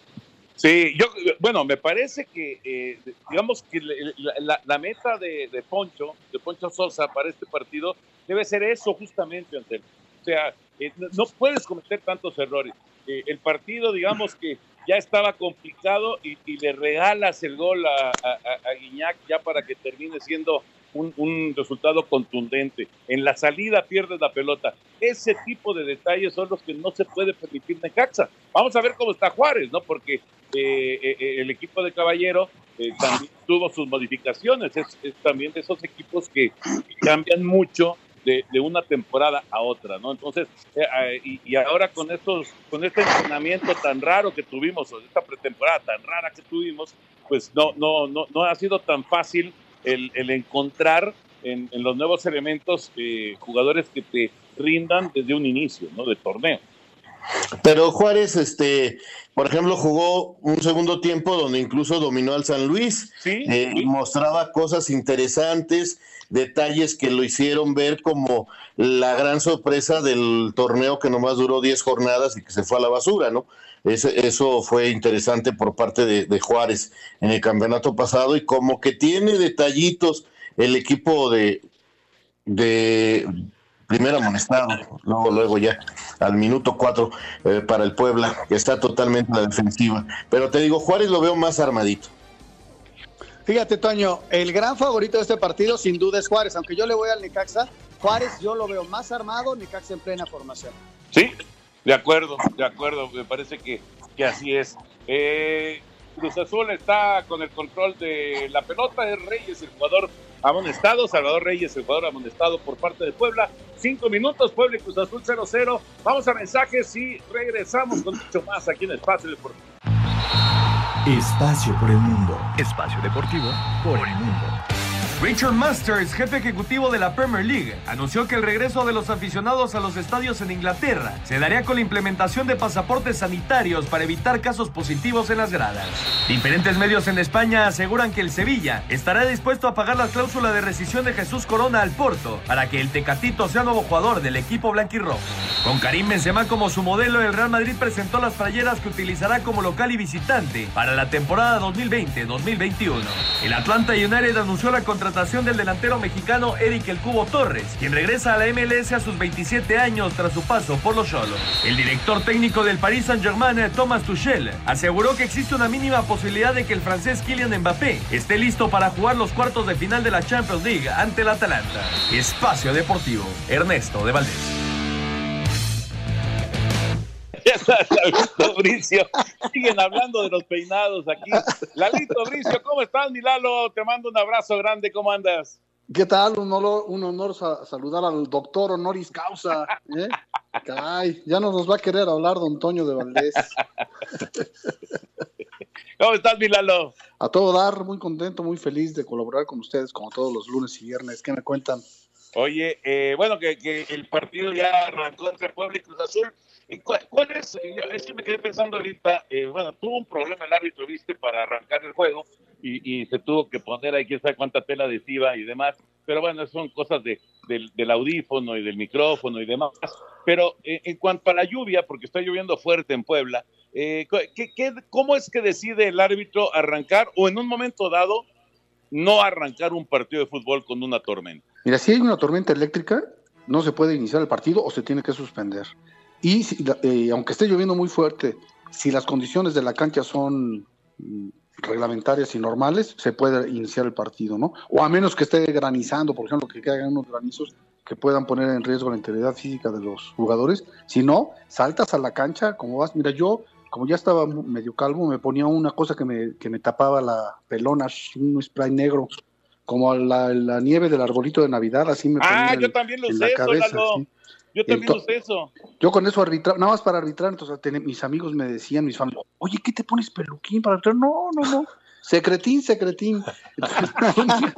Sí, yo, bueno, me parece que, eh, digamos que la, meta de, Poncho, de Poncho Sosa para este partido debe ser eso justamente, Antel. O sea, eh, no puedes cometer tantos errores. Eh, el partido, digamos que ya estaba complicado y, le regalas el gol a, a, Guiñac ya para que termine siendo un, resultado contundente. En la salida pierdes la pelota. Ese tipo de detalles son los que no se puede permitir Necaxa. Vamos a ver cómo está Juárez, ¿no? Porque eh, eh, el equipo de Caballero eh, también tuvo sus modificaciones. Es, también de esos equipos que cambian mucho de, una temporada a otra, ¿no? Entonces, y, ahora con estos, con este entrenamiento tan raro que tuvimos, o esta pretemporada tan rara que tuvimos, pues no, no, no, no ha sido tan fácil el, encontrar en, los nuevos elementos eh, jugadores que te rindan desde un inicio, ¿no? De torneo. Pero Juárez, este, por ejemplo, jugó un segundo tiempo donde incluso dominó al San Luis, ¿Sí? Eh, mostraba cosas interesantes, detalles que lo hicieron ver como la gran sorpresa del torneo que nomás duró 10 jornadas y que se fue a la basura, ¿no? Eso fue interesante por parte de, Juárez en el campeonato pasado y como que tiene detallitos el equipo de, de primero amonestado, luego, luego ya al minuto cuatro eh, para el Puebla, que está totalmente a la defensiva. Pero te digo, Juárez lo veo más armadito. Fíjate, Toño, el gran favorito de este partido sin duda es Juárez, aunque yo le voy al Necaxa, Juárez yo lo veo más armado, Necaxa en plena formación. Sí, de acuerdo, de acuerdo, me parece que, que así es. Eh, Cruz Azul está con el control de la pelota, es Reyes el jugador amonestado, Salvador Reyes el jugador amonestado por parte de Puebla. Cinco minutos, Puebla y Cruz Azul 0-0. Vamos a mensajes y regresamos con mucho más aquí en Espacio Deportivo. Espacio por el mundo. Espacio Deportivo por el mundo. Richard Masters, jefe ejecutivo de la Premier League, anunció que el regreso de los aficionados a los estadios en Inglaterra se daría con la implementación de pasaportes sanitarios para evitar casos positivos en las gradas. Diferentes medios en España aseguran que el Sevilla estará dispuesto a pagar la cláusula de rescisión de Jesús Corona al Porto para que el Tecatito sea nuevo jugador del equipo blanquirrojo. Con Karim Benzema como su modelo, el Real Madrid presentó las playeras que utilizará como local y visitante para la temporada 2020-2021. El Atlanta United anunció la contratación del delantero mexicano Eric El Cubo Torres, quien regresa a la MLS a sus 27 años tras su paso por los Cholos. El director técnico del Paris Saint-Germain, Thomas Tuchel, aseguró que existe una mínima posibilidad de que el francés Kylian Mbappé esté listo para jugar los cuartos de final de la Champions League ante el Atalanta. Espacio Deportivo, Ernesto de Valdés. <laughs> Lalito Bricio. Siguen hablando de los peinados aquí. Lalito Bricio, ¿cómo estás, mi Lalo? Te mando un abrazo grande, ¿cómo andas? ¿Qué tal? Un honor, un honor saludar al doctor honoris causa. ¿eh? ya no nos va a querer hablar don Toño de Valdés. <laughs> ¿Cómo estás, mi Lalo? A todo dar, muy contento, muy feliz de colaborar con ustedes como todos los lunes y viernes. ¿Qué me cuentan? Oye, eh, bueno, que, que, el partido ya arrancó entre Puebla y Cruz Azul. ¿Cuál, es? Es que me quedé pensando ahorita, eh, bueno, tuvo un problema el árbitro, viste, para arrancar el juego y, se tuvo que poner ahí quién sabe cuánta tela adhesiva y demás, pero bueno, son cosas de, del, audífono y del micrófono y demás. Pero eh, en cuanto a la lluvia, porque está lloviendo fuerte en Puebla, eh, ¿qué, cómo es que decide el árbitro arrancar o en un momento dado no arrancar un partido de fútbol con una tormenta? Mira, si hay una tormenta eléctrica, no se puede iniciar el partido o se tiene que suspender. Y eh, aunque esté lloviendo muy fuerte, si las condiciones de la cancha son mm, reglamentarias y normales, se puede iniciar el partido, ¿no? O a menos que esté granizando, por ejemplo, que caigan unos granizos que puedan poner en riesgo la integridad física de los jugadores. Si no, saltas a la cancha, como vas. Mira, yo como ya estaba medio calvo, me ponía una cosa que me, que me tapaba la pelona, un spray negro, como la, la nieve del arbolito de Navidad, así me ponía Ah, en- yo también lo en sé, la eso, cabeza, Lalo. sí. Yo también Ento- usé eso. Yo con eso arbitraba, nada más para arbitrar, entonces mis amigos me decían, mis familias, oye, ¿qué te pones peluquín para arbitrar? No, no, no. Secretín, secretín. un, <laughs> día,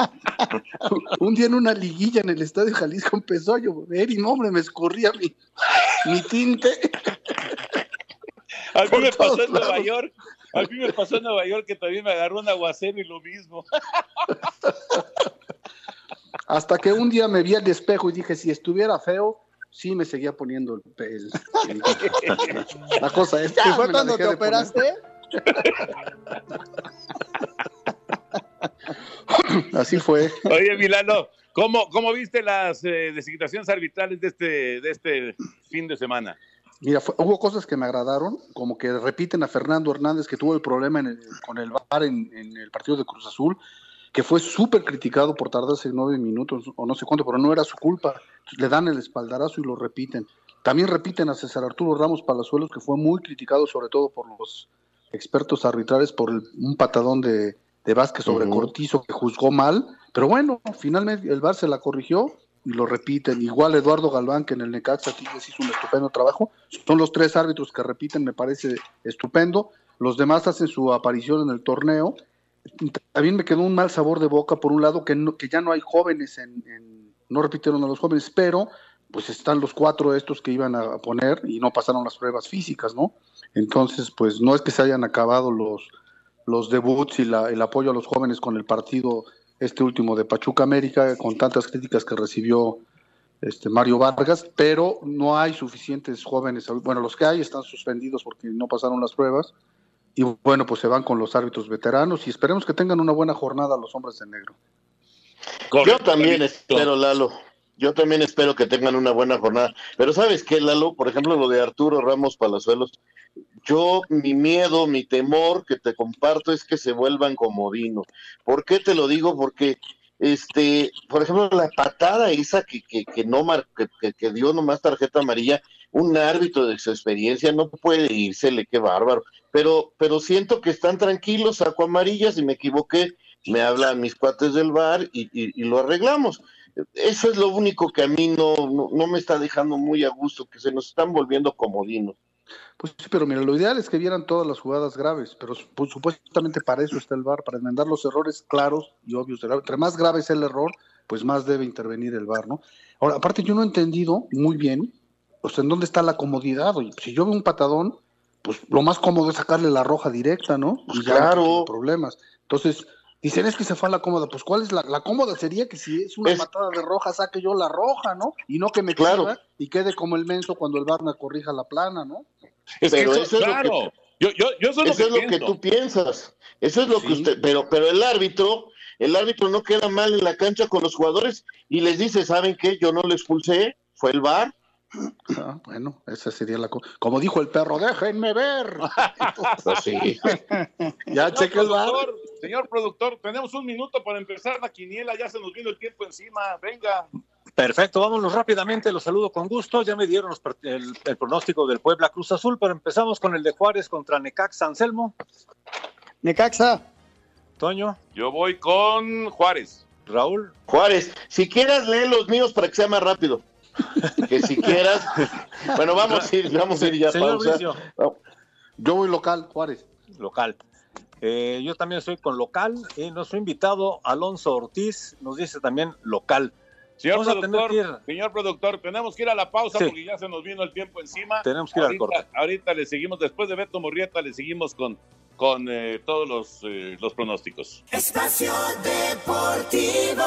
un día en una liguilla en el Estadio Jalisco empezó a llover y no, hombre, me escurría mi, mi tinte. A mí me pasó en Nueva. York. A mí me pasó en Nueva York que también me agarró un aguacero y lo mismo. Hasta que un día me vi al espejo y dije, si estuviera feo, sí me seguía poniendo el, el- el- <laughs> la cosa es. ¿Y fue cuando te operaste? <laughs> Así fue. Oye, Milano, ¿cómo, cómo viste las eh, designaciones arbitrales de este, de este fin de semana? Mira, fue- hubo cosas que me agradaron, como que repiten a Fernando Hernández que tuvo el problema en el- con el VAR en, en el partido de Cruz Azul, que fue súper criticado por tardarse nueve minutos o no sé cuánto, pero no era su culpa. Le dan el espaldarazo y lo repiten. También repiten a César Arturo Ramos Palazuelos, que fue muy criticado sobre todo por los expertos arbitrales por el- un patadón de, de Vázquez sobre. Cortizo que juzgó mal, pero bueno, finalmente el VAR se la corrigió y lo repiten. Igual Eduardo Galván, que en el Necaxa Tigres hizo un estupendo trabajo. Son los tres árbitros que repiten, me parece estupendo. Los demás hacen su aparición en el torneo. También me quedó un mal sabor de boca, por un lado, que, no- que ya no hay jóvenes, en, en- no repitieron a los jóvenes, pero pues están los cuatro estos que iban a poner y no pasaron las pruebas físicas, ¿no? Entonces, pues no es que se hayan acabado los, los debuts y el apoyo a los jóvenes con el partido este último de Pachuca América, con tantas críticas que recibió este Mario Vargas, pero no hay suficientes jóvenes. Bueno, los que hay están suspendidos porque no pasaron las pruebas. Y bueno, pues se van con los árbitros veteranos y esperemos que tengan una buena jornada los hombres de negro. Yo también espero, Lalo. Yo también espero que tengan una buena jornada. Pero ¿sabes qué, Lalo? Por ejemplo, lo de Arturo Ramos Palazuelos. Yo, mi miedo, mi temor que te comparto es que se vuelvan comodinos. ¿Por qué te lo digo? Porque, este, por ejemplo, la patada esa que, que, que no mar, que, que- dio nomás tarjeta amarilla, un árbitro de su experiencia no puede irsele, qué bárbaro. Pero, pero siento que están tranquilos, saco amarillas, si me equivoqué, me hablan mis cuates del bar y, y- y lo arreglamos. Eso es lo único que a mí no, no, no me está dejando muy a gusto, que se nos están volviendo comodinos. Pues sí, pero mira, lo ideal es que vieran todas las jugadas graves, pero pues, supuestamente para eso está el VAR, para enmendar los errores claros y obvios. Entre más grave es el error, pues más debe intervenir el VAR, ¿no? Ahora, aparte yo no he entendido muy bien, o sea, en dónde está la comodidad. Oye, si yo veo un patadón, pues lo más cómodo es sacarle la roja directa, ¿no? Pues y ya claro. no problemas. Entonces, dicen es que se fue a la cómoda. Pues, ¿cuál es la, la cómoda? Sería que si es una Es- patada de roja, saque yo la roja, ¿no? Y no que me Claro. y quede como el menso cuando el VAR me corrija la plana, ¿no? Es Pero que eso, eso es lo claro. que- yo, yo, yo eso es lo Eso que es lo que tú piensas. Eso es lo que usted, pero, pero el árbitro, el árbitro no queda mal en la cancha con los jugadores y les dice, ¿saben qué? Yo no lo expulsé, fue el VAR. Ah, bueno, esa sería la cosa. Como dijo el perro, déjenme ver. <laughs> Pues sí. <laughs> ya Señor cheque el bar. productor, señor productor, tenemos un minuto para empezar la quiniela, ya se nos vino el tiempo encima, venga. Perfecto, vámonos rápidamente, los saludo con gusto. Ya me dieron los el, el pronóstico del Puebla Cruz Azul, pero empezamos con el de Juárez contra Necaxa Anselmo. Necaxa. Toño. Yo voy con Juárez. Raúl. Juárez, si quieras lee los míos para que sea más rápido. Que si quieras. bueno, vamos a ir, vamos a ir ya Señor pausa. Yo voy local, Juárez. Local. Eh, yo también estoy con local y nuestro invitado Alonso Ortiz nos dice también local. Señor Vamos a tener productor, que ir- señor productor, tenemos que ir a la pausa Sí. porque ya se nos vino el tiempo encima. Tenemos que ir al ahorita, corte. Ahorita le seguimos, después de Beto Murrieta, le seguimos con, con eh, todos los, eh, los pronósticos. Espacio Deportivo.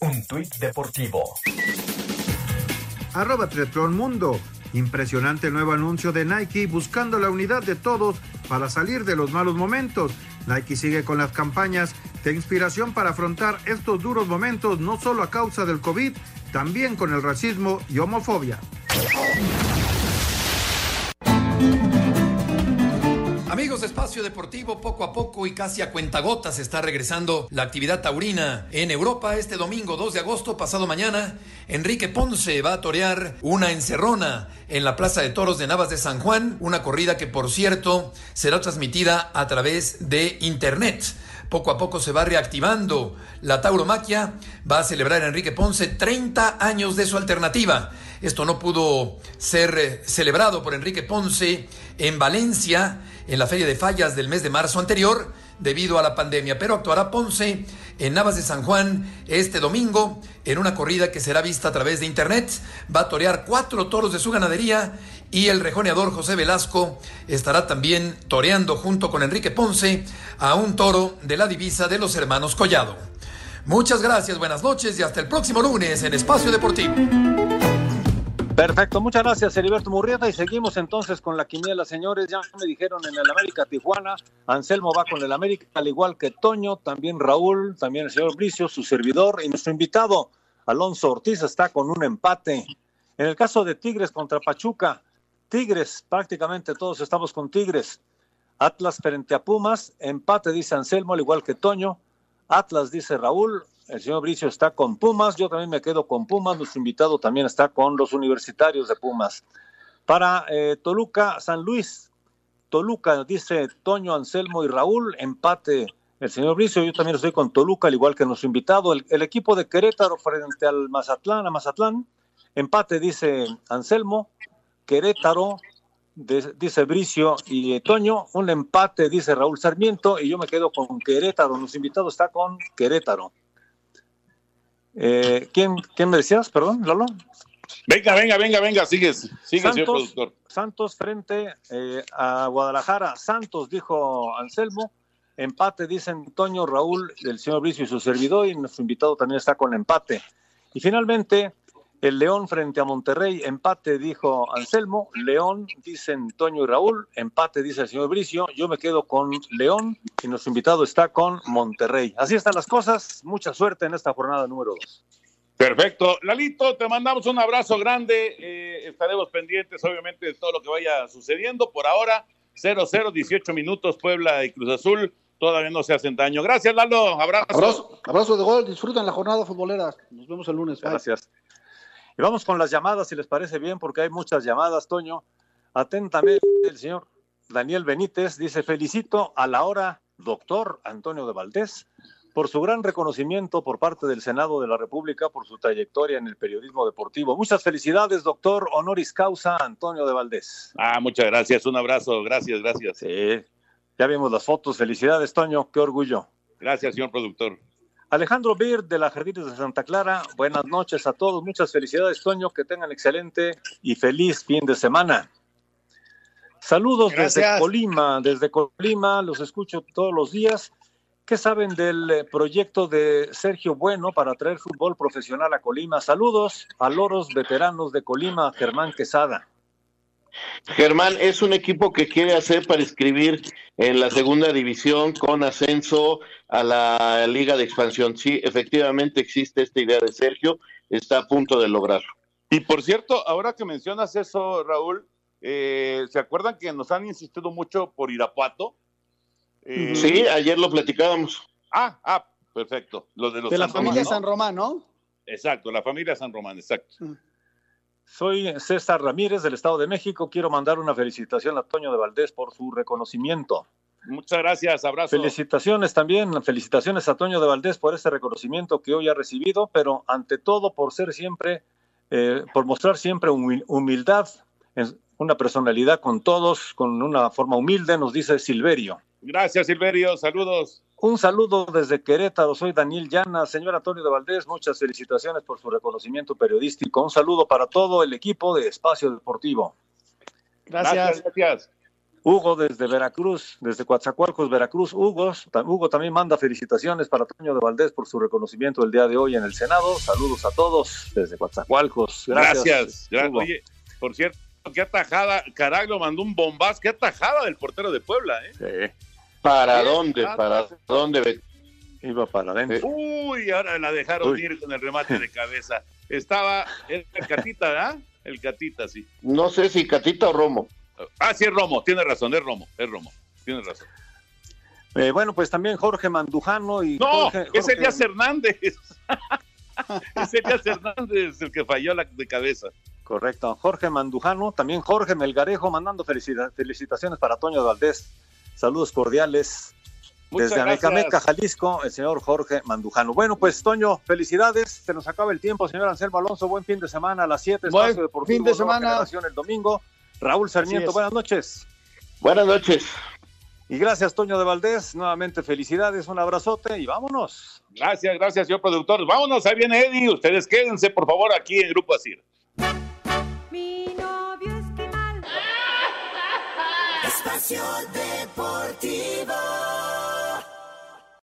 Un tuit deportivo. Arroba Triatlón Mundo. Impresionante nuevo anuncio de Nike buscando la unidad de todos para salir de los malos momentos. Nike sigue con las campañas de inspiración para afrontar estos duros momentos no solo a causa del COVID, también con el racismo y homofobia. Amigos, de Espacio Deportivo, poco a poco y casi a cuentagotas está regresando la actividad taurina en Europa. Este domingo 2 de agosto, pasado mañana, Enrique Ponce va a torear una encerrona en la Plaza de Toros de Navas de San Juan, una corrida que por cierto será transmitida a través de Internet. Poco a poco se va reactivando la tauromaquia. Va a celebrar Enrique Ponce 30 años de su alternativa. Esto no pudo ser eh, celebrado por Enrique Ponce en Valencia, en la Feria de Fallas del mes de marzo anterior, debido a la pandemia. Pero actuará Ponce en Navas de San Juan este domingo en una corrida que será vista a través de internet. Va a torear cuatro toros de su ganadería y el rejoneador José Velasco estará también toreando junto con Enrique Ponce a un toro de la divisa de los hermanos Collado. Muchas gracias, buenas noches y hasta el próximo lunes en Espacio Deportivo. Perfecto, muchas gracias Heriberto Murrieta y seguimos entonces con la quiniela, señores. Ya me dijeron en el América Tijuana, Anselmo va con el América, al igual que Toño, también Raúl, también el señor Bricio, su servidor y nuestro invitado, Alonso Ortiz, está con un empate. En el caso de Tigres contra Pachuca, Tigres, prácticamente todos estamos con Tigres. Atlas frente a Pumas, empate dice Anselmo, al igual que Toño. Atlas dice Raúl, el señor Bricio está con Pumas, yo también me quedo con Pumas, nuestro invitado también está con los universitarios de Pumas. Para eh, Toluca, San Luis, Toluca, dice Toño, Anselmo y Raúl, empate el señor Bricio, yo también estoy con Toluca, al igual que nuestro invitado. El, equipo de Querétaro frente al Mazatlán, a Mazatlán, empate dice Anselmo, Querétaro, de- dice Bricio y Toño, un empate dice Raúl Sarmiento y yo me quedo con Querétaro, nuestro invitado está con Querétaro. Eh, ¿quién, ¿Quién me decías? Perdón, Lolo. Venga, venga, venga, venga, sigues, sigue, señor productor. Santos frente eh, a Guadalajara. Santos, dijo Anselmo. Empate, dicen Toño, Raúl, el señor Bricio y su servidor, y nuestro invitado también está con empate. Y finalmente, el León frente a Monterrey, empate, dijo Anselmo. León, dicen Toño y Raúl. Empate, dice el señor Bricio. Yo me quedo con León y nuestro invitado está con Monterrey. Así están las cosas. Mucha suerte en esta jornada número dos. Perfecto. Lalito, te mandamos un abrazo grande. eh, estaremos pendientes, obviamente, de todo lo que vaya sucediendo. Por ahora, 0-0, 18 minutos, Puebla y Cruz Azul. Todavía no se hacen daño. Gracias, Lalo. Abrazo. Abrazo, abrazo de gol, disfruten la jornada futbolera. Nos vemos el lunes. bye. Y vamos con las llamadas, si les parece bien, porque hay muchas llamadas, Toño. Atentamente, el señor Daniel Benítez dice: Felicito a la hora, doctor Antonio de Valdés, por su gran reconocimiento por parte del Senado de la República por su trayectoria en el periodismo deportivo. Muchas felicidades, doctor honoris causa Antonio de Valdés. Ah, muchas gracias. Un abrazo. Gracias, gracias. Sí, ya vimos las fotos. Felicidades, Toño. Qué orgullo. Gracias, señor productor. Alejandro Bir de la Jardines de Santa Clara, buenas noches a todos, muchas felicidades Toño, que tengan excelente y feliz fin de semana. Saludos desde. Colima, desde Colima, los escucho todos los días. ¿Qué saben del eh, proyecto de Sergio Bueno para traer fútbol profesional a Colima? Saludos a loros veteranos de Colima, Germán Quesada. Germán, es un equipo que quiere hacer para inscribir en la segunda división con ascenso a la Liga de Expansión. Sí, efectivamente existe esta idea de Sergio, está a punto de lograrlo. Y por cierto, ahora que mencionas eso, Raúl, eh, ¿se acuerdan que nos han insistido mucho por Irapuato? Eh, Sí, ayer lo platicábamos. Ah, ah, perfecto. Lo de los De la Román, familia ¿no? San Román, ¿no? Exacto, la familia San Román, exacto. Soy César Ramírez del Estado de México. Quiero mandar una felicitación a Toño de Valdés por su reconocimiento. Muchas gracias, abrazo. Felicitaciones también, felicitaciones a Toño de Valdés por este reconocimiento que hoy ha recibido, pero ante todo por ser siempre, eh, por mostrar siempre humil- humildad, una personalidad con todos, con una forma humilde, nos dice Silverio. Gracias, Silverio. Saludos. Un saludo desde Querétaro, soy Daniel Llana. Señor Antonio de Valdés, muchas felicitaciones por su reconocimiento periodístico. Un saludo para todo el equipo de Espacio Deportivo. Gracias. Gracias. Hugo desde Veracruz, desde Coatzacoalcos, Veracruz. Hugo, Hugo también manda felicitaciones para Toño de Valdés por su reconocimiento el día de hoy en el Senado. Saludos a todos desde Coatzacoalcos. Gracias. Gracias. Gra- Hugo. Oye, por cierto, qué atajada, Caraglio mandó un bombazo, qué atajada del portero de Puebla, ¿eh? ¿Para dónde? ah, ¿Para dónde? Iba para adentro. Uy, ahora la dejaron Uy. ir con el remate de cabeza. Estaba el Catita, ¿verdad? El Catita, sí. No sé si Catita o Romo. Ah, sí, es Romo, tiene razón, es Romo, es Romo. tienes razón. Eh, bueno, pues también Jorge Mandujano y. No, Jorge, es Elías Hernández. <laughs> es Elías Hernández el que falló la de cabeza. Correcto. Jorge Mandujano, también Jorge Melgarejo mandando felicita- felicitaciones para Toño Valdés. Saludos cordiales. Muchas Desde. Amecameca, Jalisco, el señor Jorge Mandujano. Bueno, pues Toño, felicidades. Se nos acaba el tiempo, señor Anselmo Alonso. Buen fin de semana a las 7. Buen Espacio Deportivo, fin de semana. El domingo. Raúl Sarmiento, es. buenas noches. Buenas noches. Y gracias, Toño de Valdés. Nuevamente felicidades, un abrazote y vámonos. Gracias, gracias, señor productor. Vámonos, ahí viene Eddie. Ustedes quédense, por favor, aquí en Grupo Asir. Mi novio esquimal. <laughs> Espacio Deportivo.